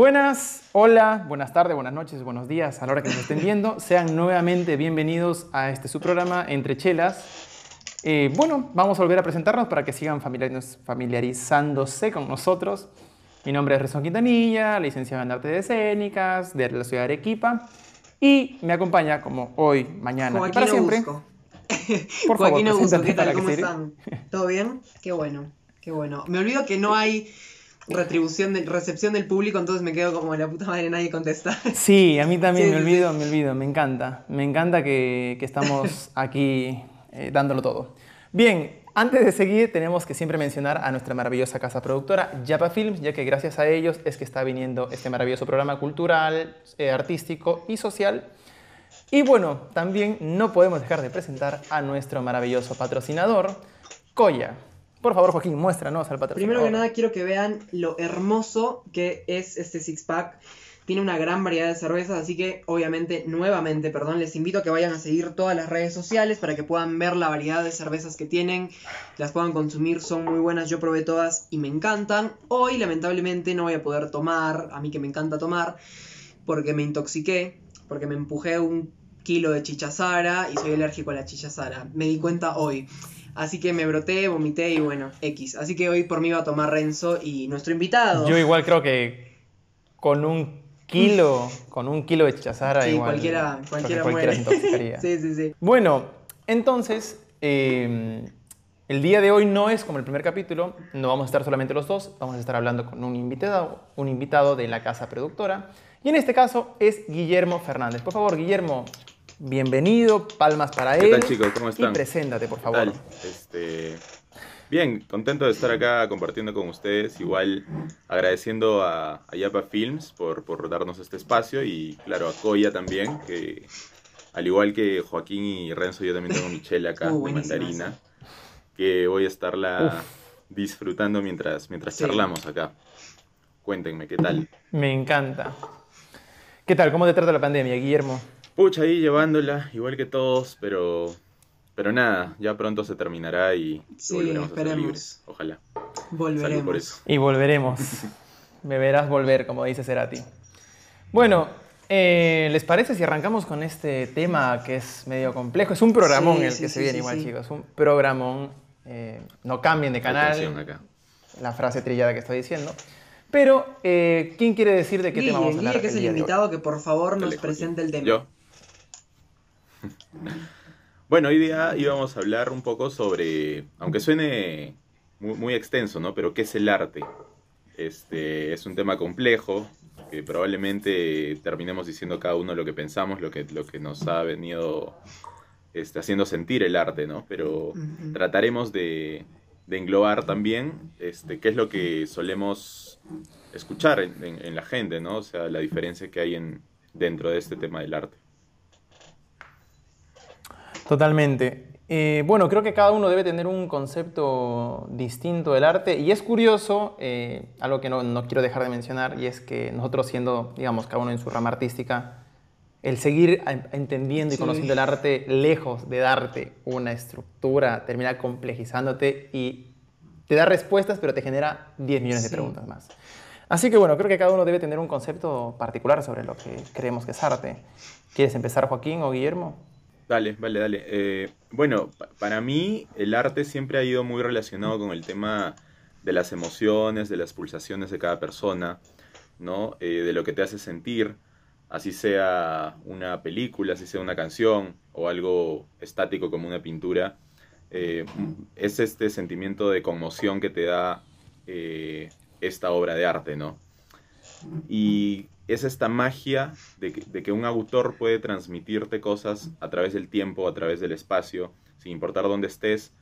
Buenas, hola, buenas tardes, buenas noches, buenos días a la hora que nos estén viendo. Sean nuevamente bienvenidos a este su programa Entre Chelas. Eh, bueno, vamos a volver a presentarnos para que sigan familiarizándose con nosotros. Mi nombre es Rezón Quintanilla, licenciado en Artes Escénicas de la ciudad de Arequipa. Y me acompaña, como hoy, mañana y para siempre. Por favor, Joaquín ¿qué tal? ¿Cómo están? ¿Todo bien? Qué bueno, qué bueno. Me olvido que no hay retribución de recepción del público, entonces me quedo como la puta madre, nadie contesta. Sí, a mí también me olvido, me olvido, me encanta. Me encanta que, que estamos aquí eh, dándolo todo. Bien, antes de seguir tenemos que siempre mencionar a nuestra maravillosa casa productora, Yapa Films, ya que gracias a ellos es que está viniendo este maravilloso programa cultural, eh, artístico y social. Y bueno, también no podemos dejar de presentar a nuestro maravilloso patrocinador, Koya. Por favor, Joaquín, muéstranos al patrocinador. Primero que nada, quiero que vean lo hermoso que es este six-pack. Tiene una gran variedad de cervezas, así que obviamente, nuevamente, perdón, les invito a que vayan a seguir todas las redes sociales para que puedan ver la variedad de cervezas que tienen, las puedan consumir, son muy buenas, yo probé todas y me encantan. Hoy, lamentablemente, no voy a poder tomar, a mí que me encanta tomar, porque me intoxiqué, porque me empujé un kilo de chichazara y soy alérgico a la chichazara. Me di cuenta hoy. Así que me broté, vomité y bueno, X. Así que hoy por mí va a tomar Renzo y nuestro invitado. Yo igual creo que con un kilo, con un kilo de chichazara sí, igual. cualquiera, cualquiera, cualquiera se intoxicaría. sí, sí, sí. Bueno, entonces, eh, el día de hoy no es como el primer capítulo, no vamos a estar solamente los dos, vamos a estar hablando con un invitado, un invitado de la casa productora. Y en este caso es Guillermo Fernández. Por favor, Guillermo, bienvenido, palmas para ¿Qué él. tal chicos? ¿Cómo están? Y preséntate, por favor. Tal, este, bien, contento de estar acá compartiendo con ustedes. Igual agradeciendo a, a Yapa Films por, por darnos este espacio y claro a Koya también, que al igual que Joaquín y Renzo, yo también tengo mi chela acá Uh, de mandarina, que voy a estarla disfrutando mientras, mientras Sí. charlamos acá. Cuéntenme, ¿qué tal? Me encanta. ¿Qué tal? ¿Cómo te trata la pandemia, Guillermo? Pucha, ahí llevándola, igual que todos, pero, pero nada, ya pronto se terminará y, y Sí, volveremos a ser esperemos. libres. Ojalá. Volveremos. Salud por eso. Y volveremos. Me verás volver, como dice Cerati. Bueno, eh, ¿les parece si arrancamos con este tema que es medio complejo? Es un programón Sí, el sí, que sí, se viene sí, igual, sí. chicos. Un programón. Eh, no cambien de canal. Acá. La frase trillada que estoy diciendo. Pero, eh, ¿quién quiere decir de qué Guille, tema vamos a hablar? Guille, que es el invitado, que por favor nos Dale, presente el tema. Yo. Bueno, hoy día íbamos a hablar un poco sobre, aunque suene muy, muy extenso, ¿no? Pero ¿qué es el arte? Este es un tema complejo que probablemente terminemos diciendo cada uno lo que pensamos, lo que, lo que nos ha venido este, haciendo sentir el arte, ¿no? Pero trataremos de, de englobar también este, qué es lo que solemos escuchar en, en- en la gente, ¿no? O sea, la diferencia que hay en, dentro de este tema del arte. Totalmente. Eh, bueno, creo que cada uno debe tener un concepto distinto del arte y es curioso, eh, algo que no, no quiero dejar de mencionar, y es que nosotros siendo, digamos, cada uno en su rama artística, el seguir entendiendo y Sí. conociendo el arte lejos de darte una estructura, termina complejizándote y te da respuestas, pero te genera 10 millones de preguntas más. Así que bueno, creo que cada uno debe tener un concepto particular sobre lo que creemos que es arte. ¿Quieres empezar, Joaquín o Guillermo? Dale, vale, dale. Eh, bueno, pa- para mí el arte siempre ha ido muy relacionado con el tema de las emociones, de las pulsaciones de cada persona, ¿no? Eh, de lo que te hace sentir, así sea una película, así sea una canción o algo estático como una pintura. Eh, es este sentimiento de conmoción que te da eh, esta obra de arte, ¿no? Y es esta magia de que, de que un autor puede transmitirte cosas a través del tiempo, a través del espacio, sin importar dónde estés.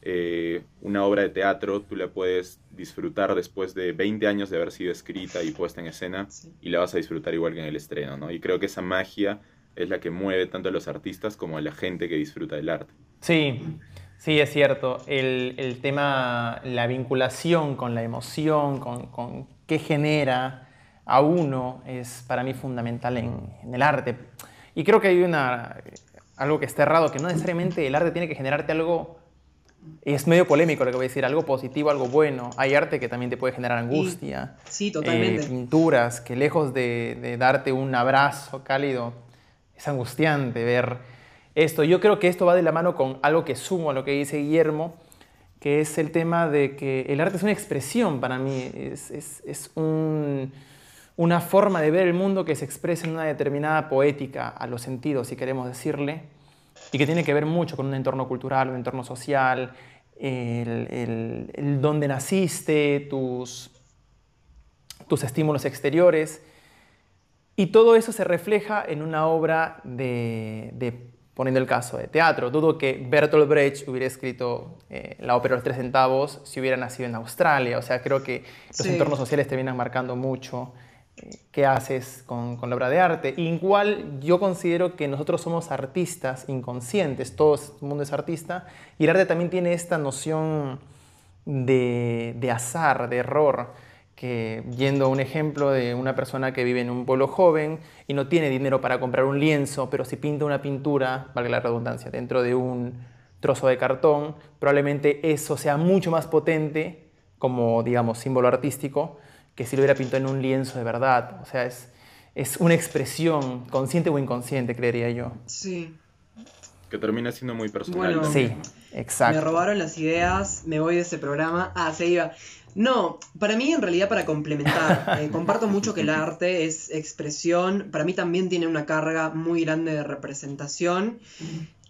Eh, una obra de teatro tú la puedes disfrutar después de 20 años de haber sido escrita y puesta en escena Sí. y la vas a disfrutar igual que en el estreno, ¿no? Y creo que esa magia es la que mueve tanto a los artistas como a la gente que disfruta del arte. Sí, sí, es cierto. El, el tema, la vinculación con la emoción, con, con qué genera a uno, es para mí fundamental en, en el arte. Y creo que hay una, algo que está errado, que no necesariamente el arte tiene que generarte algo es medio polémico lo que voy a decir, algo positivo, algo bueno. Hay arte que también te puede generar angustia. sí, totalmente. Eh, pinturas que lejos de, de, darte un abrazo cálido, es angustiante ver esto. Yo creo que esto va de la mano con algo que sumo a lo que dice Guillermo, que es el tema de que el arte es una expresión para mí, es, es, es un, una forma de ver el mundo que se expresa en una determinada poética a los sentidos, si queremos decirle, y que tiene que ver mucho con un entorno cultural, un entorno social, el, el, donde naciste, tus, tus estímulos exteriores. Y todo eso se refleja en una obra de, de poniendo el caso de teatro. Dudo que Bertolt Brecht hubiera escrito eh, la ópera Los Tres Centavos si hubiera nacido en Australia. O sea, creo que los entornos sociales te vienen marcando mucho qué haces con, la obra de arte. Igual yo considero que nosotros somos artistas inconscientes, todo el mundo es artista, y el arte también tiene esta noción de, de azar, de error, que yendo a un ejemplo de una persona que vive en un pueblo joven y no tiene dinero para comprar un lienzo, pero si pinta una pintura, valga la redundancia, dentro de un trozo de cartón, probablemente eso sea mucho más potente como, digamos, símbolo artístico que si lo hubiera pintado en un lienzo de verdad. O sea, es, es una expresión consciente o inconsciente, creería yo. Sí. Que termina siendo muy personal. sí, exacto. Me robaron las ideas, me voy de ese programa. Ah, se iba. No, para mí en realidad para complementar, eh, comparto mucho que el arte es expresión, para mí también tiene una carga muy grande de representación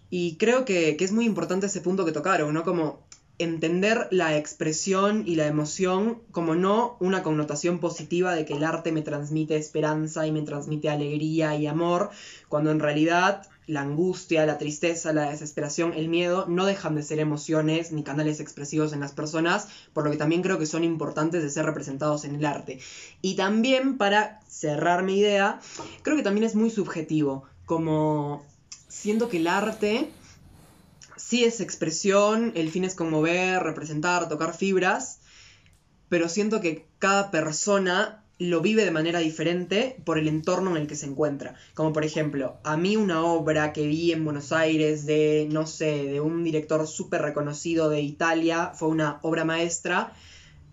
y creo que, que es muy importante ese punto que tocaron, ¿no? Como entender la expresión y la emoción como no una connotación positiva de que el arte me transmite esperanza y me transmite alegría y amor, cuando en realidad la angustia, la tristeza, la desesperación, el miedo no dejan de ser emociones ni canales expresivos en las personas, por lo que también creo que son importantes de ser representados en el arte. Y también para cerrar mi idea, creo que también es muy subjetivo, como siento que el arte sí es expresión, el fin es conmover, representar, tocar fibras, pero siento que cada persona lo vive de manera diferente por el entorno en el que se encuentra. Como por ejemplo, a mí una obra que vi en Buenos Aires de, no sé, de un director súper reconocido de Italia, fue una obra maestra.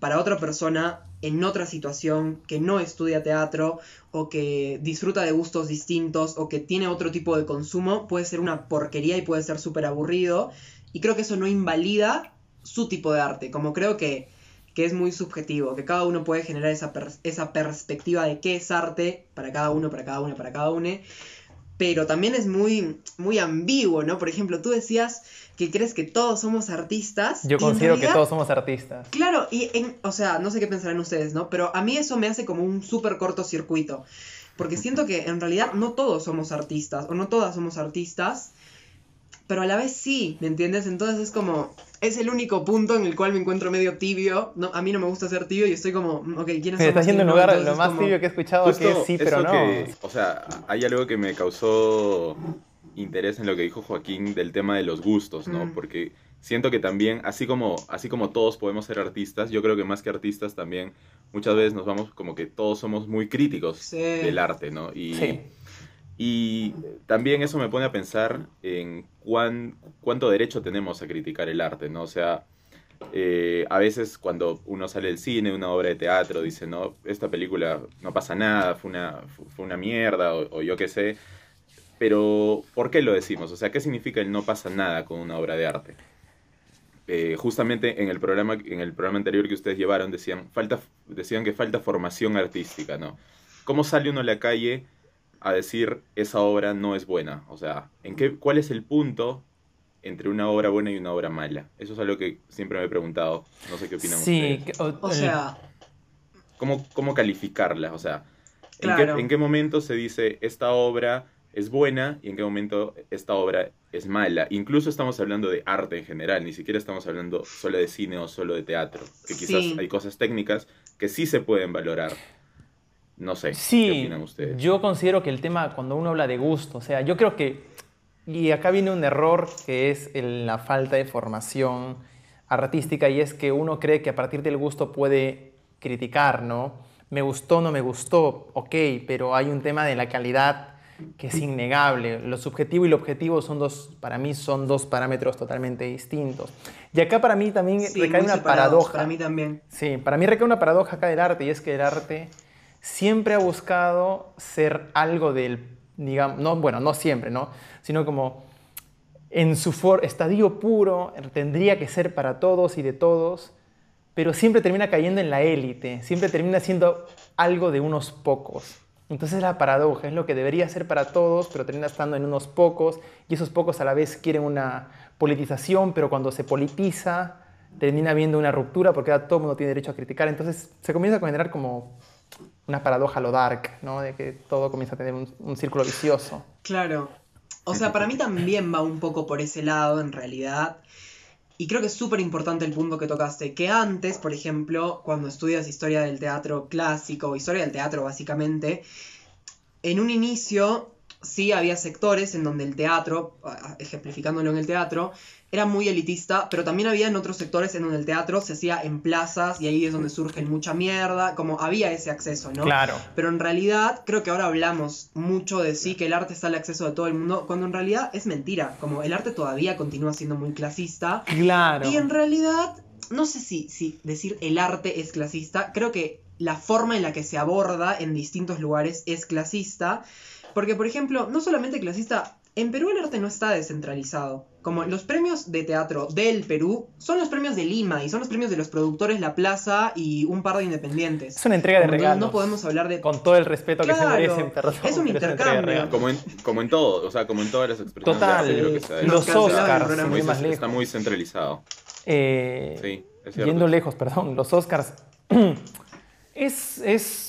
Para otra persona en otra situación, que no estudia teatro o que disfruta de gustos distintos o que tiene otro tipo de consumo, puede ser una porquería y puede ser súper aburrido. Y creo que eso no invalida su tipo de arte, como creo que, que es muy subjetivo, que cada uno puede generar esa, esa perspectiva de qué es arte para cada uno, para cada uno, para cada uno. Pero también es muy, muy ambiguo, ¿no? Por ejemplo, tú decías que crees que todos somos artistas. Yo considero que todos somos artistas. Claro, y en, o sea, no sé qué pensarán ustedes, ¿no? Pero a mí eso me hace como un súper cortocircuito. Porque siento que en realidad no todos somos artistas, o no todas somos artistas, pero a la vez sí, ¿me entiendes? Entonces es como, es el único punto en el cual me encuentro medio tibio. No, a mí no me gusta ser tibio y estoy como, mm, ok, ¿quiénes son? Está haciendo un lugar lo más tibio que he escuchado, que sí, pero no. o sea, hay algo que me causó interés en lo que dijo Joaquín del tema de los gustos, ¿no? Porque siento que también, así como, así como todos podemos ser artistas, yo creo que más que artistas también muchas veces nos vamos como que todos somos muy críticos del arte, ¿no? Y, y también eso me pone a pensar en cuán, cuánto derecho tenemos a criticar el arte, ¿no? O sea, eh, a veces cuando uno sale del cine, una obra de teatro, dice, no, esta película no pasa nada, fue una, fue una mierda, o yo qué sé pero, ¿por qué lo decimos? O sea, ¿qué significa el no pasa nada con una obra de arte? Eh, justamente en el, programa, en el programa anterior que ustedes llevaron decían, falta, decían que falta formación artística, ¿no? ¿Cómo sale uno a la calle a decir esa obra no es buena? O sea, ¿en qué, ¿cuál es el punto entre una obra buena y una obra mala? Eso es algo que siempre me he preguntado. No sé qué opinan sí, ustedes. O, o sea... ¿Cómo, ¿Cómo calificarla? O sea, ¿en, qué, ¿en qué momento se dice esta obra es buena y en qué momento esta obra es mala. Incluso estamos hablando de arte en general, ni siquiera estamos hablando solo de cine o solo de teatro, que quizás hay cosas técnicas que sí se pueden valorar. No sé, ¿qué opinan ustedes? Yo considero que el tema, cuando uno habla de gusto, o sea, yo creo que, y acá viene un error que es la falta de formación artística, y es que uno cree que a partir del gusto puede criticar, ¿no? Me gustó, no me gustó, ok, pero hay un tema de la calidad que es innegable. Lo subjetivo y lo objetivo son dos, para mí son dos parámetros totalmente distintos. Y acá para mí también recae una paradoja. Para mí también. Sí, para mí recae una paradoja acá del arte y es que el arte siempre ha buscado ser algo del, digamos, no, bueno, no siempre, ¿no? Sino como en su estadio puro tendría que ser para todos y de todos, pero siempre termina cayendo en la élite, siempre termina siendo algo de unos pocos. Entonces la paradoja es lo que debería ser para todos, pero termina estando en unos pocos, y esos pocos a la vez quieren una politización, pero cuando se politiza termina habiendo una ruptura porque todo el mundo tiene derecho a criticar. Entonces se comienza a generar como una paradoja lo dark, ¿no? De que todo comienza a tener un, círculo vicioso. Claro. O sea, para mí también va un poco por ese lado, en realidad. Y creo que es súper importante el punto que tocaste, que antes, por ejemplo, cuando estudias historia del teatro clásico, historia del teatro básicamente, en un inicio sí había sectores en donde el teatro, ejemplificándolo en el teatro, era muy elitista, pero también había en otros sectores en donde el teatro se hacía en plazas y ahí es donde surge mucha mierda, como había ese acceso, ¿no? Claro. Pero en realidad creo que ahora hablamos mucho de sí, que el arte está al acceso de todo el mundo, cuando en realidad es mentira, como el arte todavía continúa siendo muy clasista. Claro. Y en realidad, no sé si, si decir el arte es clasista, creo que la forma en la que se aborda en distintos lugares es clasista. Porque, por ejemplo, no solamente clasista, en Perú el arte no está descentralizado. Como los premios de teatro del Perú son los premios de Lima y son los premios de los productores La Plaza y un par de independientes. Es una entrega de regalos. No, podemos hablar de. Con todo el respeto que se merecen, Es un intercambio. como, en, como en todo, o sea, como en todas las expresiones. Total. los Oscars. Está muy centralizado. Eh, sí, es cierto. Yendo lejos, perdón. Los Oscars. es, es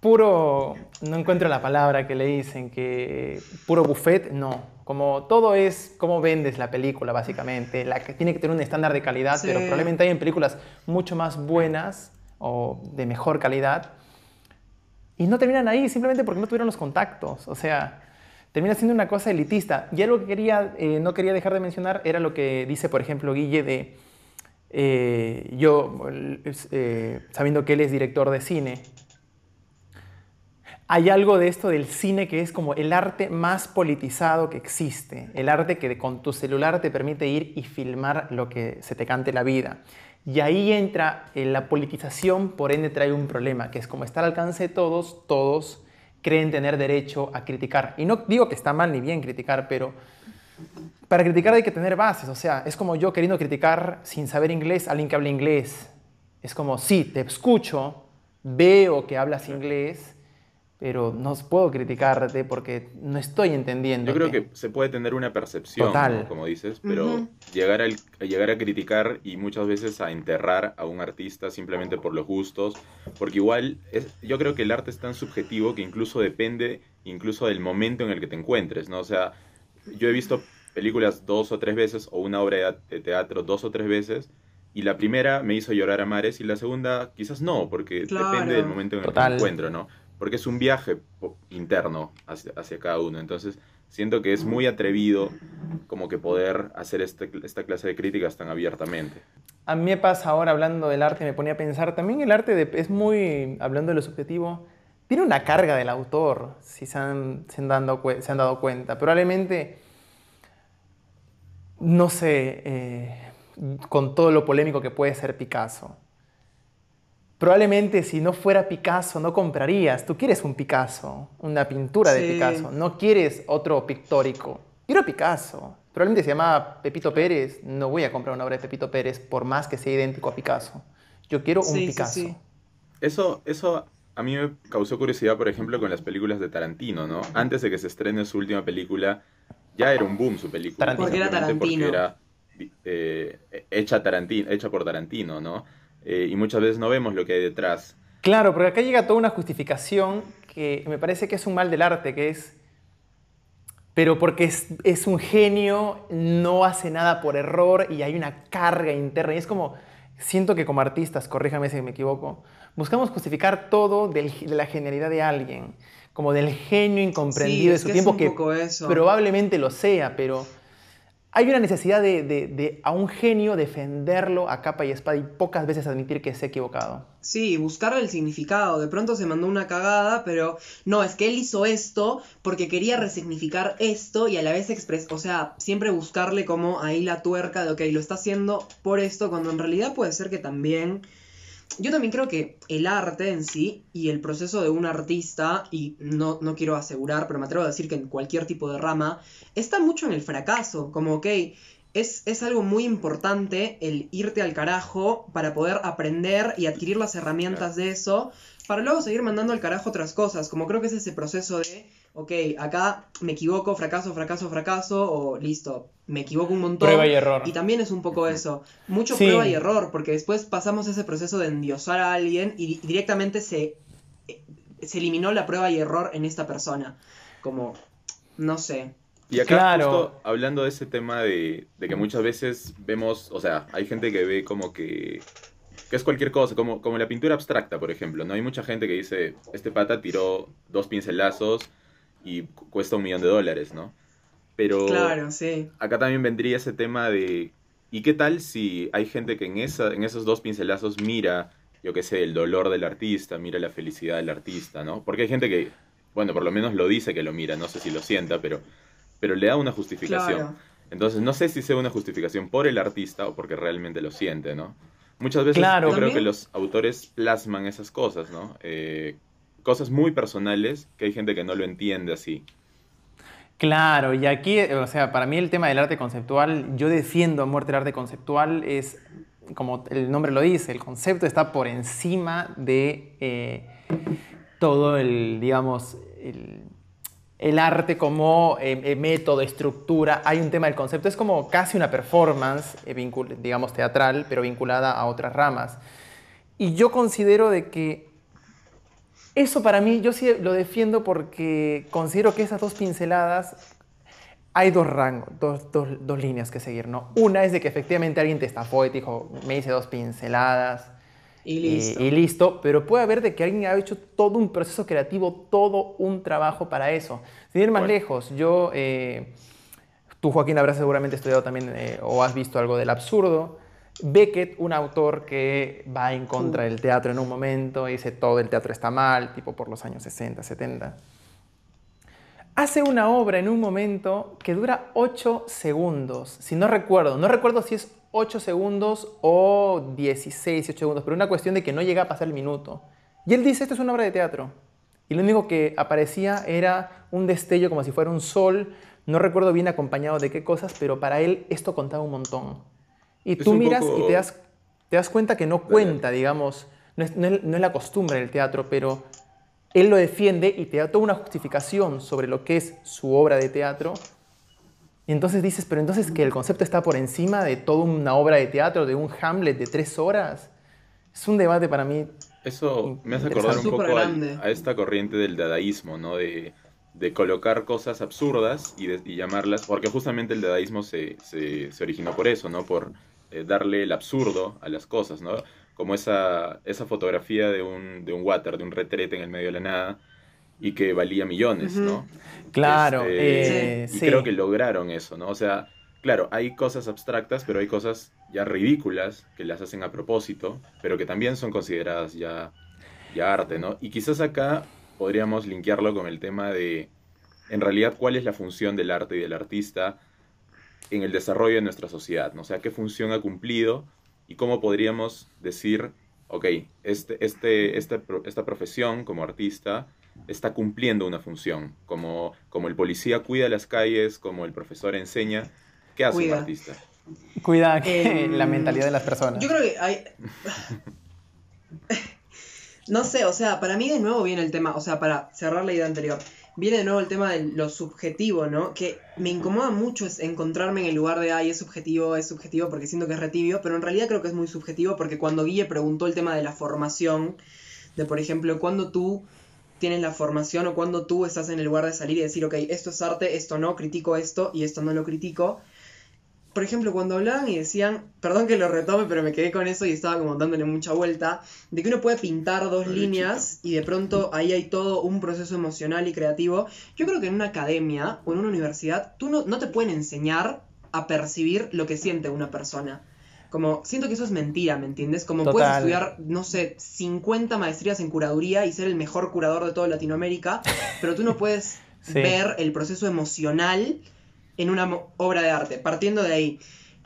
puro, no encuentro la palabra que le dicen, que puro buffet, no. Como todo es cómo vendes la película, básicamente. La que tiene que tener un estándar de calidad, pero probablemente hay en películas mucho más buenas o de mejor calidad. Y no terminan ahí simplemente porque no tuvieron los contactos. O sea, termina siendo una cosa elitista. Y algo que quería, eh, no quería dejar de mencionar era lo que dice, por ejemplo, Guille de... Eh, yo, eh, sabiendo que él es director de cine, hay algo de esto del cine que es como el arte más politizado que existe, el arte que con tu celular te permite ir y filmar lo que se te cante la vida. Y ahí entra eh, la politización, por ende trae un problema, que es como está al alcance de todos, todos creen tener derecho a criticar. Y no digo que está mal ni bien criticar, pero para criticar hay que tener bases. O sea, es como yo queriendo criticar sin saber inglés a alguien que habla inglés. Es como, sí, te escucho, veo que hablas inglés, pero no puedo criticarte porque no estoy entendiendo. Yo creo que, se puede tener una percepción, como dices, pero llegar, a llegar a criticar y muchas veces a enterrar a un artista simplemente por los gustos, porque igual es, yo creo que el arte es tan subjetivo que incluso depende incluso del momento en el que te encuentres, ¿no? O sea, yo he visto películas dos o tres veces o una obra de teatro dos o tres veces y la primera me hizo llorar a mares y la segunda quizás no, porque depende del momento en el que me encuentro, ¿no? Porque es un viaje interno hacia, cada uno. Entonces, siento que es muy atrevido como que poder hacer este, esta clase de críticas tan abiertamente. A mí me pasa ahora hablando del arte, me ponía a pensar, también el arte es muy, hablando de lo subjetivo, tiene una carga del autor, si se han, dado, se han dado cuenta. Probablemente, no sé, eh, con todo lo polémico que puede ser Picasso Probablemente si no fuera Picasso no comprarías. Tú quieres un Picasso, una pintura de Picasso. No quieres otro pictórico. Quiero Picasso. Probablemente se llama Pepito Pérez. No voy a comprar una obra de Pepito Pérez por más que sea idéntico a Picasso. Yo quiero un Picasso. eso, eso a mí me causó curiosidad, por ejemplo, con las películas de Tarantino, ¿no? Antes de que se estrene su última película, ya era un boom su película. Tarantino. Porque era Tarantino. Porque era eh, hecha, Tarantino, hecha por Tarantino, ¿no? Eh, y muchas veces no vemos lo que hay detrás. Claro, porque acá llega toda una justificación que me parece que es un mal del arte, que es, pero porque es, es un genio, no hace nada por error y hay una carga interna. Y es como, siento que como artistas, corríjame si me equivoco, buscamos justificar todo de la genialidad de alguien, como del genio incomprendido de su tiempo, que probablemente lo sea, pero hay una necesidad de, de, a un genio defenderlo a capa y espada y pocas veces admitir que se ha equivocado. Sí, buscar el significado. De pronto se mandó una cagada, pero no, es que él hizo esto porque quería resignificar esto y a la vez expresar, o sea, siempre buscarle como ahí la tuerca de, ok, lo está haciendo por esto, cuando en realidad puede ser que también yo también creo que el arte en sí y el proceso de un artista, y no, no quiero asegurar, pero me atrevo a decir que en cualquier tipo de rama, está mucho en el fracaso. Como, ok, es, es, algo muy importante el irte al carajo para poder aprender y adquirir las herramientas de eso, para luego seguir mandando al carajo otras cosas. Como creo que es ese proceso de ok, acá me equivoco, fracaso, fracaso, fracaso, o listo, me equivoco un montón. Prueba y error. Y también es un poco eso, mucho prueba y error, porque después pasamos ese proceso de endiosar a alguien y directamente se, eh, se eliminó la prueba y error en esta persona. Como, no sé. Y acá justo hablando de ese tema de, de que muchas veces vemos, o sea, hay gente que ve como que que es cualquier cosa, como, como la pintura abstracta, por ejemplo, ¿no? Hay mucha gente que dice, este pata tiró dos pincelazos y cuesta un millón de dólares, ¿no? Pero claro, sí. acá también vendría ese tema de, ¿y qué tal si hay gente que en, esa, en esos dos pincelazos mira, yo qué sé, el dolor del artista, mira la felicidad del artista, ¿no? Porque hay gente que, bueno, por lo menos lo dice que lo mira, no sé si lo sienta, pero, pero le da una justificación. Entonces, no sé si sea una justificación por el artista o porque realmente lo siente, ¿no? Muchas veces yo creo que los autores plasman esas cosas, ¿no? Eh, cosas muy personales que hay gente que no lo entiende así. Claro, y aquí, o sea, para mí el tema del arte conceptual, yo defiendo a muerte el arte conceptual, es, como el nombre lo dice, el concepto está por encima de eh, todo el, digamos, el, arte como eh, eh, método, estructura. Hay un tema del concepto, es como casi una performance, digamos, teatral, pero vinculada a otras ramas. Y yo considero de que eso para mí, yo sí lo defiendo porque considero que esas dos pinceladas hay dos rangos, dos, dos, dos, líneas que seguir, ¿no? Una es de que efectivamente alguien te estafó y te dijo, me hice dos pinceladas y listo. Y, listo, pero puede haber de que alguien ha hecho todo un proceso creativo, todo un trabajo para eso. Sin ir más lejos, yo, eh, tú Joaquín habrás seguramente estudiado también eh, o has visto algo del absurdo. Beckett, un autor que va en contra del teatro en un momento, dice todo el teatro está mal, tipo por los años 60, 70. Hace una obra en un momento que dura 8 segundos, si no recuerdo, no recuerdo si es 8 segundos o 16, 18 segundos, pero una cuestión de que no llega a pasar el minuto. Y él dice, esto es una obra de teatro. Y lo único que aparecía era un destello como si fuera un sol, no recuerdo bien acompañado de qué cosas, pero para él esto contaba un montón. Y tú miras y te das, te das cuenta que no cuenta, digamos, no es, la costumbre del teatro, pero él lo defiende y te da toda una justificación sobre lo que es su obra de teatro. Y entonces dices, pero entonces que el concepto está por encima de toda una obra de teatro, de un Hamlet de tres horas. Es un debate para mí. Eso me hace acordar un poco a, esta corriente del dadaísmo, ¿no? De, de colocar cosas absurdas y, y, llamarlas, porque justamente el dadaísmo se, se, se originó por eso, ¿no? Por eh, darle el absurdo a las cosas, ¿no? Como esa, esa fotografía de un, de un water, de un retrete en el medio de la nada, y que valía millones, ¿no? Claro, este, eh, y creo que lograron eso, ¿no? O sea, claro, hay cosas abstractas, pero hay cosas ya ridículas que las hacen a propósito, pero que también son consideradas ya, ya arte, ¿no? Y quizás acá podríamos linkearlo con el tema de, en realidad, cuál es la función del arte y del artista en el desarrollo de nuestra sociedad, ¿no? O sea, qué función ha cumplido y cómo podríamos decir, ok, este, este, este esta profesión como artista está cumpliendo una función, como, como el policía cuida las calles, como el profesor enseña, ¿qué hace un artista? Cuida em, la mentalidad de las personas. Yo creo que hay... no sé, o sea, para mí de nuevo viene el tema, o sea, para cerrar la idea anterior viene de nuevo el tema de lo subjetivo, ¿no? Que me incomoda mucho es encontrarme en el lugar de, ay, es subjetivo, es subjetivo porque siento que es retibio, pero en realidad creo que es muy subjetivo porque cuando Guille preguntó el tema de la formación, de por ejemplo, cuando tú tienes la formación o cuando tú estás en el lugar de salir y decir, ok, esto es arte, esto no, critico esto y esto no lo critico, por ejemplo, cuando hablaban y decían, perdón que lo retome, pero me quedé con eso y estaba como dándole mucha vuelta, de que uno puede pintar dos líneas y de pronto ahí hay todo un proceso emocional y creativo. Yo creo que en una academia o en una universidad, tú no, no te pueden enseñar a percibir lo que siente una persona. Como, siento que eso es mentira, ¿me entiendes? Como puedes estudiar, no sé, 50 maestrías en curaduría y ser el mejor curador de toda Latinoamérica, pero tú no puedes ver el proceso emocional en una obra de arte, partiendo de ahí.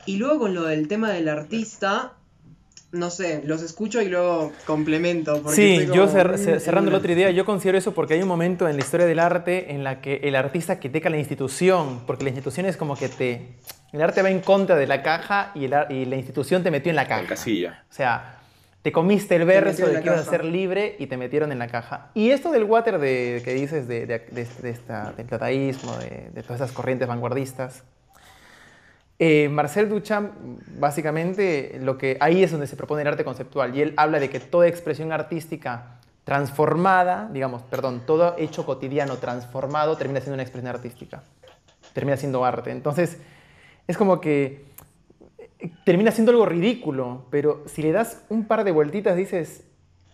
Y luego con lo del tema del artista, no sé, los escucho y luego complemento. Sí, yo cerrando la otra idea, yo considero eso porque hay un momento en la historia del arte en la que el artista critica la institución, porque la institución es como que te... El arte va en contra de la caja y, la institución te metió en la caja. En casilla. O sea, te comiste el verso de que ibas a ser libre y te metieron en la caja. Y esto del water de, que dices de, esta, del dadaísmo, de, todas esas corrientes vanguardistas, eh, Marcel Duchamp, básicamente, lo que ahí es donde se propone el arte conceptual. Y él habla de que toda expresión artística transformada, digamos, perdón, todo hecho cotidiano transformado termina siendo una expresión artística. Termina siendo arte. Entonces, es como que termina siendo algo ridículo, pero si le das un par de vueltitas dices,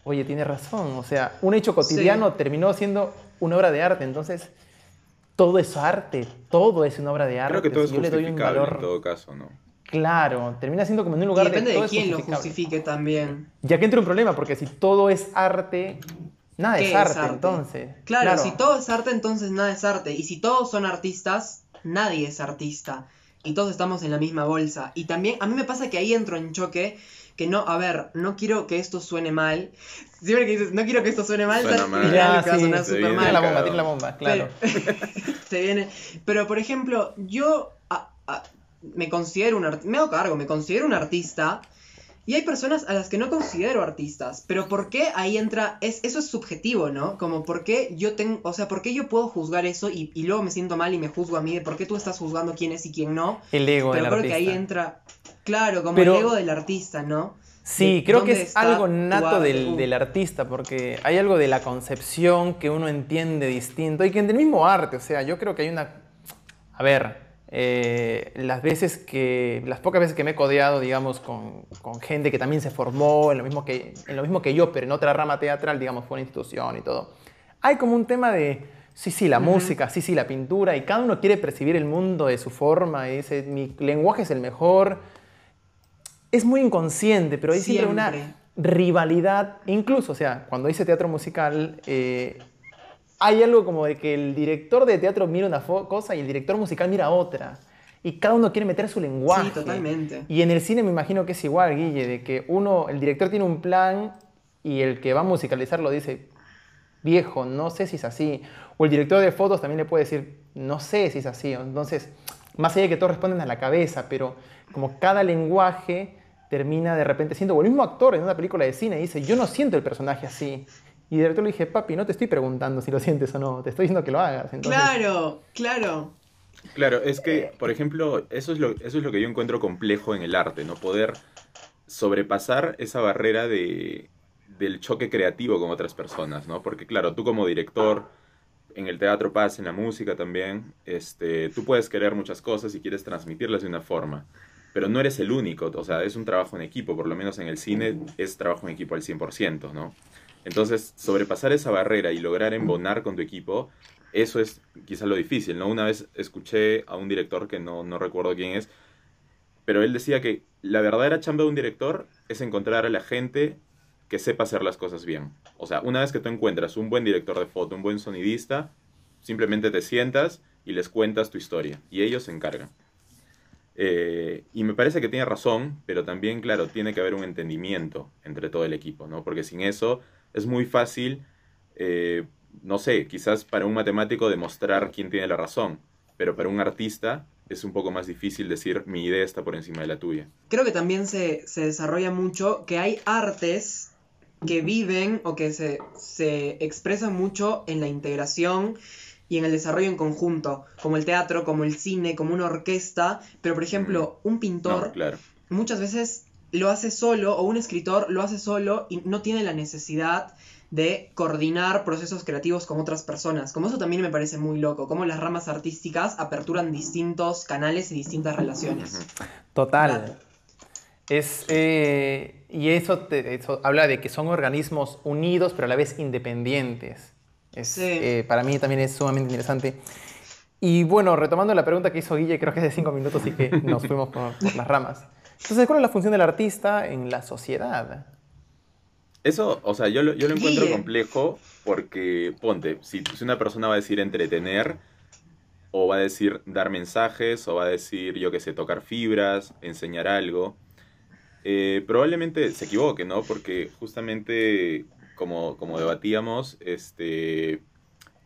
oye, tiene razón. O sea, un hecho cotidiano terminó siendo una obra de arte. Entonces, todo es arte, todo es una obra de arte. Creo que todo es justificable en todo caso, ¿no? Claro, termina siendo como en un lugar depende de, quién lo justifique también. Ya que entra un problema, porque si todo es arte, nada es arte, entonces. Claro, si todo es arte, entonces nada es arte. Y si todos son artistas, nadie es artista. Y todos estamos en la misma bolsa. Y también, a mí me pasa que ahí entro en choque que no, a ver, no quiero que esto suene mal. Siempre que dices, no quiero que esto suene mal, suena mal. Ya, sí, va Tiene la bomba, tiene la bomba, claro. se viene. Pero, por ejemplo, yo me considero un artista, me hago cargo, me considero un artista. Y hay personas a las que no considero artistas, pero ¿por qué ahí entra? Es, eso es subjetivo, ¿no? Como ¿por qué yo tengo, o sea, ¿por qué yo puedo juzgar eso y, y luego me siento mal y me juzgo a mí de por qué tú estás juzgando quién es y quién no? El ego pero creo que ahí entra, Claro, como el ego del artista, ¿no? Sí, creo que es algo nato del, artista, porque hay algo de la concepción que uno entiende distinto y que en el mismo arte, o sea, yo creo que hay una... A ver, eh, las veces que, las pocas veces que me he codeado, digamos, con, gente que también se formó en lo, mismo que, en lo mismo que yo, pero en otra rama teatral, digamos, fue una institución y todo, hay como un tema de, sí, sí, la música, sí, sí, la pintura, y cada uno quiere percibir el mundo de su forma, y dice, mi lenguaje es el mejor, es muy inconsciente, pero hay siempre, una rivalidad, incluso, o sea, cuando hice teatro musical, eh, hay algo como de que el director de teatro mira una cosa y el director musical mira otra. Y cada uno quiere meter su lenguaje. Sí, totalmente. Y en el cine me imagino que es igual, Guille, de que uno, el director tiene un plan y el que va a musicalizarlo dice, viejo, no sé si es así. O el director de fotos también le puede decir, no sé si es así. Entonces, más allá de que todos responden a la cabeza, pero como cada lenguaje termina de repente siendo, o el mismo actor en una película de cine dice, yo no siento el personaje así. Y de repente le dije, papi, no te estoy preguntando si lo sientes o no, te estoy diciendo que lo hagas. Claro, claro. Claro, es que, por ejemplo, eso es, lo, eso es lo que yo encuentro complejo en el arte, ¿no? Poder sobrepasar esa barrera de, del choque creativo con otras personas, ¿no? Porque, claro, tú como director, en el teatro pasa, en la música también, este, tú puedes querer muchas cosas y quieres transmitirlas de una forma pero no eres el único, o sea, es un trabajo en equipo, por lo menos en el cine es trabajo en equipo al 100%, ¿no? Entonces, sobrepasar esa barrera y lograr embonar con tu equipo, eso es quizá lo difícil, ¿no? Una vez escuché a un director que no, no recuerdo quién es, pero él decía que la verdadera chamba de un director es encontrar a la gente que sepa hacer las cosas bien. O sea, una vez que tú encuentras un buen director de foto, un buen sonidista, simplemente te sientas y les cuentas tu historia y ellos se encargan. Eh, y me parece que tiene razón, pero también, claro, tiene que haber un entendimiento entre todo el equipo, ¿no? Porque sin eso es muy fácil, eh, no sé, quizás para un matemático demostrar quién tiene la razón, pero para un artista es un poco más difícil decir mi idea está por encima de la tuya. Creo que también se, se desarrolla mucho que hay artes que viven o que se, se expresan mucho en la integración y en el desarrollo en conjunto, como el teatro, como el cine, como una orquesta, pero por ejemplo, un pintor muchas veces lo hace solo o un escritor lo hace solo y no tiene la necesidad de coordinar procesos creativos con otras personas. Como eso también me parece muy loco, como las ramas artísticas aperturan distintos canales y distintas relaciones. Total. Es, eh, y eso, eso habla de que son organismos unidos pero a la vez independientes. Es, eh, para mí también es sumamente interesante. Y bueno, retomando la pregunta que hizo Guille, creo que es de cinco minutos y que nos fuimos por, las ramas. Entonces, ¿cuál es la función del artista en la sociedad? Eso, o sea, yo lo, yo lo encuentro complejo porque, ponte, si, si una persona va a decir entretener, o va a decir dar mensajes, o va a decir, yo qué sé, tocar fibras, enseñar algo, eh, probablemente se equivoque, ¿no? Porque justamente, como, como debatíamos, este,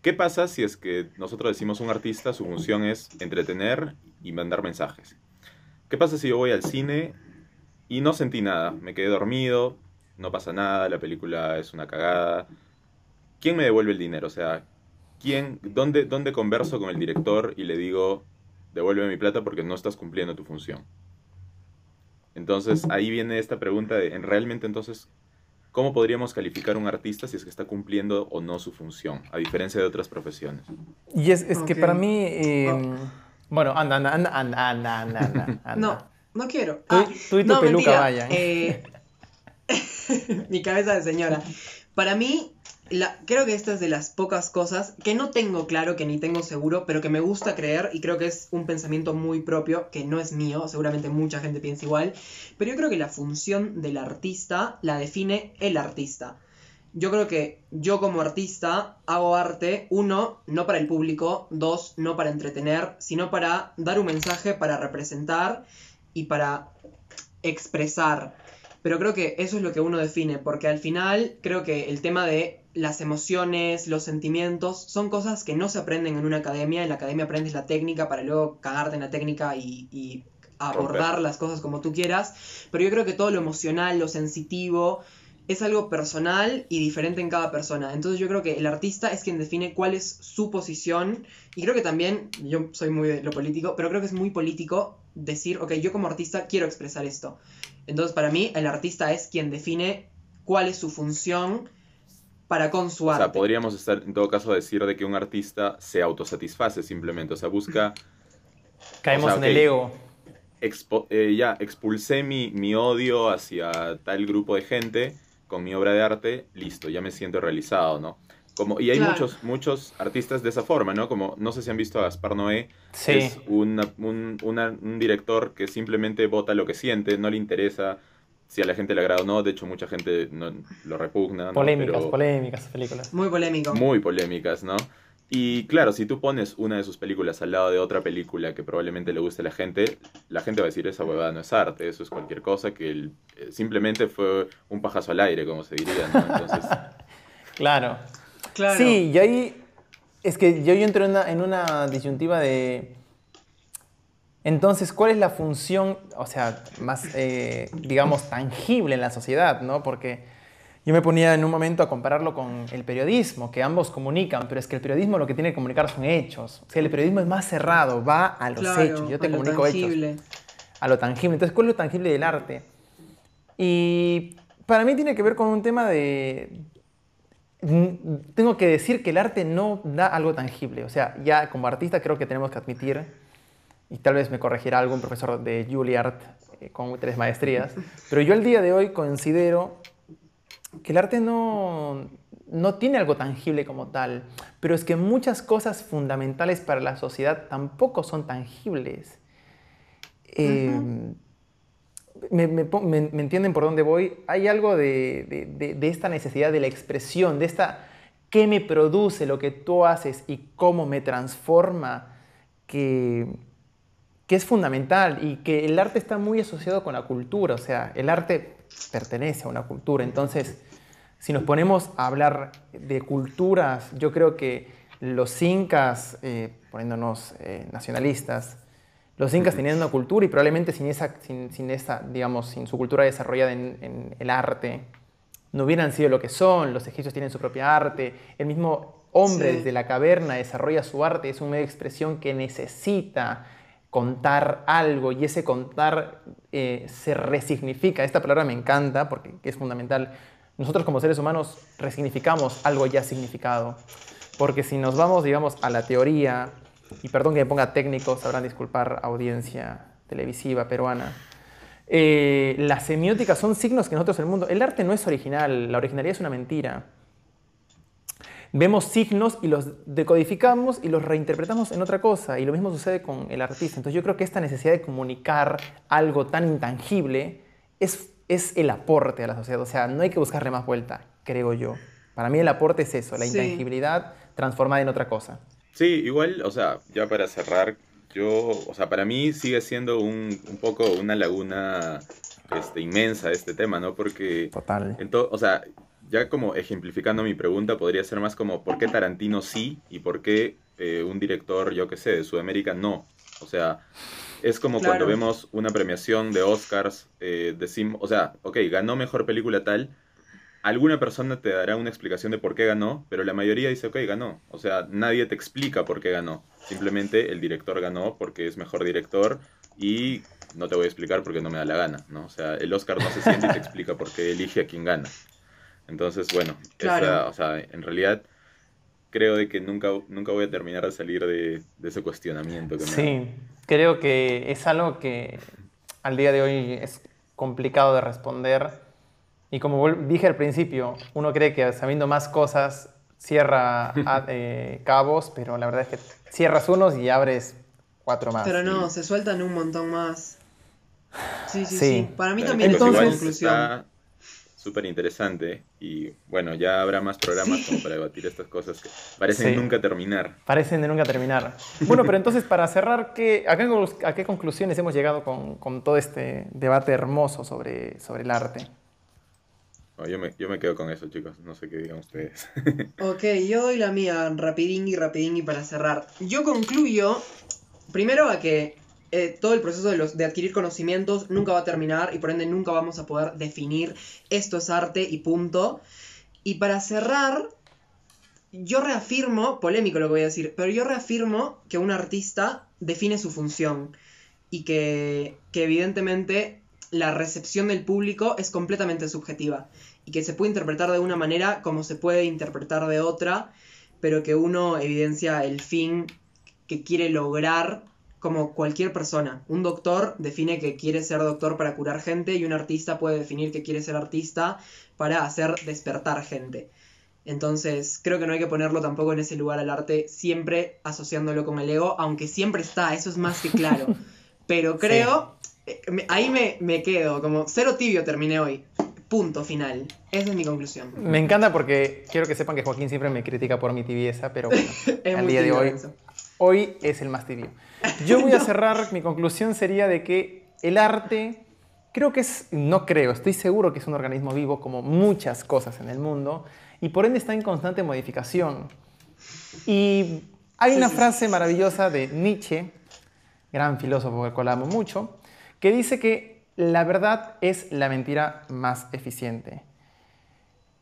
¿qué pasa si es que nosotros decimos un artista, su función es entretener y mandar mensajes? ¿Qué pasa si yo voy al cine y no sentí nada? Me quedé dormido, no pasa nada, la película es una cagada. ¿Quién me devuelve el dinero? O sea, ¿quién, dónde, dónde converso con el director y le digo, devuelve mi plata porque no estás cumpliendo tu función? Entonces ahí viene esta pregunta de, ¿realmente entonces cómo podríamos calificar un artista si es que está cumpliendo o no su función, a diferencia de otras profesiones? Y es, es que para mí, em, bueno, anda, anda, anda, anda, anda, anda, No, no quiero. Tú, ah, tú y tu peluca vayan. Eh, mi cabeza de señora. Para mí, creo que esta es de las pocas cosas que no tengo claro, que ni tengo seguro, pero que me gusta creer y creo que es un pensamiento muy propio, que no es mío, seguramente mucha gente piensa igual, pero yo creo que la función del artista la define el artista. Yo creo que yo como artista hago arte, uno, no para el público, dos, no para entretener, sino para dar un mensaje, para representar y para expresar. Pero creo que eso es lo que uno define, porque al final creo que el tema de las emociones, los sentimientos, son cosas que no se aprenden en una academia. En la academia aprendes la técnica para luego cagarte en la técnica y, abordar las cosas como tú quieras. Pero yo creo que todo lo emocional, lo sensitivo, es algo personal y diferente en cada persona. Entonces yo creo que el artista es quien define cuál es su posición. Y creo que también, yo soy muy de lo político, pero creo que es muy político decir, ok, yo como artista quiero expresar esto. Entonces para mí el artista es quien define cuál es su función para con su arte. O sea, podríamos estar en todo caso decir de que un artista se autosatisface simplemente, o sea, busca... Caemos en el ego. Eh, ya, expulsé mi, mi odio hacia tal grupo de gente con mi obra de arte, listo, ya me siento realizado, ¿no? Como, y hay muchos, muchos artistas de esa forma, ¿no? Como, no sé si han visto a Gaspar Noé, es un, un, director que simplemente vota lo que siente, no le interesa si a la gente le agrada o no, de hecho mucha gente no, lo repugna. Polémicas, polémicas películas. Muy polémico. Muy polémicas, ¿no? Y claro, si tú pones una de sus películas al lado de otra película que probablemente le guste a la gente, la gente va a decir, esa huevada no es arte, eso es cualquier cosa que eh, simplemente fue un pajazo al aire, como se diría, ¿no? Entonces... claro. claro. Sí, y ahí es que yo, yo entro en una, en una disyuntiva de entonces, ¿cuál es la función, o sea, más, eh, digamos, tangible en la sociedad? ¿no? Porque yo me ponía en un momento a compararlo con el periodismo, que ambos comunican, pero es que el periodismo lo que tiene que comunicar son hechos. O sea, el periodismo es más cerrado, va a los hechos. Yo te comunico hechos. A lo tangible. Entonces, ¿cuál es lo tangible del arte? Y para mí tiene que ver con un tema de... Tengo que decir que el arte no da algo tangible. O sea, ya como artista creo que tenemos que admitir y tal vez me corregirá algún profesor de Juilliard eh, con tres maestrías, pero yo el día de hoy considero que el arte no, no tiene algo tangible como tal, pero es que muchas cosas fundamentales para la sociedad tampoco son tangibles. Eh, me, entienden por dónde voy? Hay algo de, de, de, esta necesidad de la expresión, de esta qué me produce lo que tú haces y cómo me transforma, que, que es fundamental y que el arte está muy asociado con la cultura, o sea, el arte pertenece a una cultura. Entonces, si nos ponemos a hablar de culturas, yo creo que los incas, eh, poniéndonos eh, nacionalistas, los incas tenían una cultura y probablemente sin esa, sin, esa digamos, sin su cultura desarrollada en, el arte, no hubieran sido lo que son. Los egipcios tienen su propia arte. El mismo hombre desde la caverna desarrolla su arte. Es un medio de expresión que necesita contar algo y ese contar eh, se resignifica. Esta palabra me encanta porque es fundamental. Nosotros como seres humanos resignificamos algo ya significado. Porque si nos vamos, digamos, a la teoría, y perdón que me ponga técnico, sabrán disculpar audiencia televisiva peruana, eh, las semióticas son signos que nosotros en el mundo... El arte no es original, la originalidad es una mentira. vemos signos y los decodificamos y los reinterpretamos en otra cosa. Y lo mismo sucede con el artista. Entonces yo creo que esta necesidad de comunicar algo tan intangible es, es el aporte a la sociedad. O sea, no hay que buscarle más vuelta, creo yo. Para mí el aporte es eso, la intangibilidad transformada en otra cosa. Sí, igual, o sea, ya para cerrar, yo, o sea, para mí sigue siendo un, un poco una laguna este, inmensa este tema, ¿no? Porque... Total. o sea, ya como ejemplificando mi pregunta, podría ser más como, ¿por qué Tarantino sí y por qué eh, un director, yo qué sé, de Sudamérica no? O sea, es como cuando vemos una premiación de Oscars, eh, decimos, o sea, ok, ganó mejor película tal, alguna persona te dará una explicación de por qué ganó, pero la mayoría dice, ok, ganó. O sea, nadie te explica por qué ganó. Simplemente el director ganó porque es mejor director y no te voy a explicar porque no me da la gana, ¿no? O sea, el Oscar no se siente y te explica por qué elige a quien gana. Entonces, bueno, o sea, en realidad creo de que nunca, nunca voy a terminar de salir de, ese cuestionamiento. Que sí, creo que es algo que al día de hoy es complicado de responder y como dije al principio, uno cree que sabiendo más cosas cierra eh, cabos, pero la verdad es que cierras unos y abres cuatro más. Pero no, se sueltan un montón más. Sí, sí, sí. Para mí también Entonces, es conclusión. Súper interesante y bueno, ya habrá más programas como para debatir estas cosas que parecen nunca terminar. Parecen de nunca terminar. Bueno, pero entonces para cerrar, ¿qué, a, qué, conclusiones hemos llegado con, con, todo este debate hermoso sobre, sobre el arte? yo, me, yo me quedo con eso, chicos. No sé qué digan ustedes. ok, yo doy la mía rapidingui, rapidingui para cerrar. Yo concluyo, primero a que eh, todo el proceso de, los, de adquirir conocimientos nunca va a terminar y por ende nunca vamos a poder definir esto es arte y punto. Y para cerrar, yo reafirmo, polémico lo que voy a decir, pero yo reafirmo que un artista define su función y que, que evidentemente la recepción del público es completamente subjetiva y que se puede interpretar de una manera como se puede interpretar de otra, pero que uno evidencia el fin que quiere lograr como cualquier persona. Un doctor define que quiere ser doctor para curar gente y un artista puede definir que quiere ser artista para hacer despertar gente. Entonces, creo que no hay que ponerlo tampoco en ese lugar al arte, siempre asociándolo con el ego, aunque siempre está, eso es más que claro. Pero creo eh, ahí me, quedo, como cero tibio terminé hoy. Punto final. Esa es mi conclusión. Me encanta porque quiero que sepan que Joaquín siempre me critica por mi tibieza, pero bueno, el día de hoy, hoy es el más tibio. Yo voy a cerrar, mi conclusión sería de que el arte, creo que es, no creo, estoy seguro que es un organismo vivo como muchas cosas en el mundo y por ende está en constante modificación. Y hay una frase maravillosa de Nietzsche, gran filósofo que cual mucho, que dice que la verdad es la mentira más eficiente.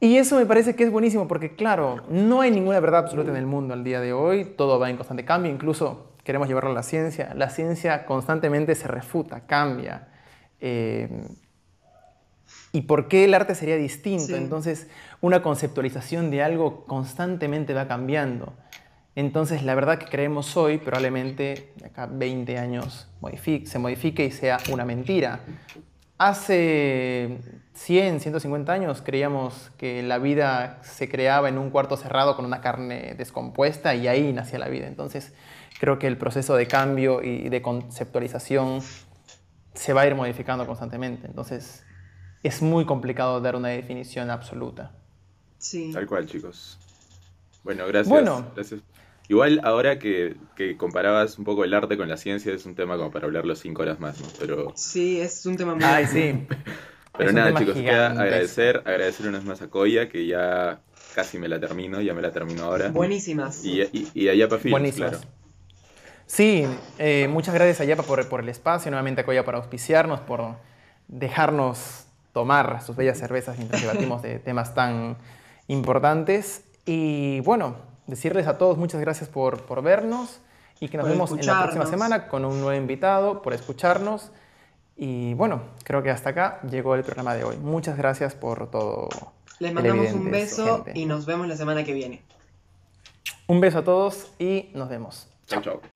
Y eso me parece que es buenísimo porque, claro, no hay ninguna verdad absoluta en el mundo al día de hoy, todo va en constante cambio, incluso queremos llevarlo a la ciencia, la ciencia constantemente se refuta, cambia. Eh, ¿Y por qué el arte sería distinto? Entonces, una conceptualización de algo constantemente va cambiando. Entonces, la verdad que creemos hoy, probablemente de acá 20 años se modifique y sea una mentira. Hace 100, 150 años creíamos que la vida se creaba en un cuarto cerrado con una carne descompuesta y ahí nacía la vida. Entonces, creo que el proceso de cambio y de conceptualización se va a ir modificando constantemente. Entonces, es muy complicado dar una definición absoluta. Sí. Tal cual, chicos. Bueno, gracias. Bueno, gracias Igual ahora que, comparabas un poco el arte con la ciencia es un tema como para hablarlo cinco horas más, ¿no? Pero... Sí, es un tema muy... Ay, sí. Pero nada, chicos, queda agradecer, agradecer una vez más a Koya, que ya casi me la termino, ya me la termino ahora. Buenísimas. Y, y, y a Yapa Films, claro. Sí, eh, muchas gracias a Yapa por, por el espacio, nuevamente a Koya por auspiciarnos, por dejarnos tomar sus bellas cervezas mientras debatimos de temas tan importantes. Y bueno, decirles a todos muchas gracias por, por vernos y que nos vemos en la próxima semana con un nuevo invitado, por escucharnos. Y bueno, creo que hasta acá llegó el programa de hoy. Muchas gracias por todo. Les mandamos un beso y nos vemos la semana que viene. Un beso a todos y nos vemos. Chao, chao.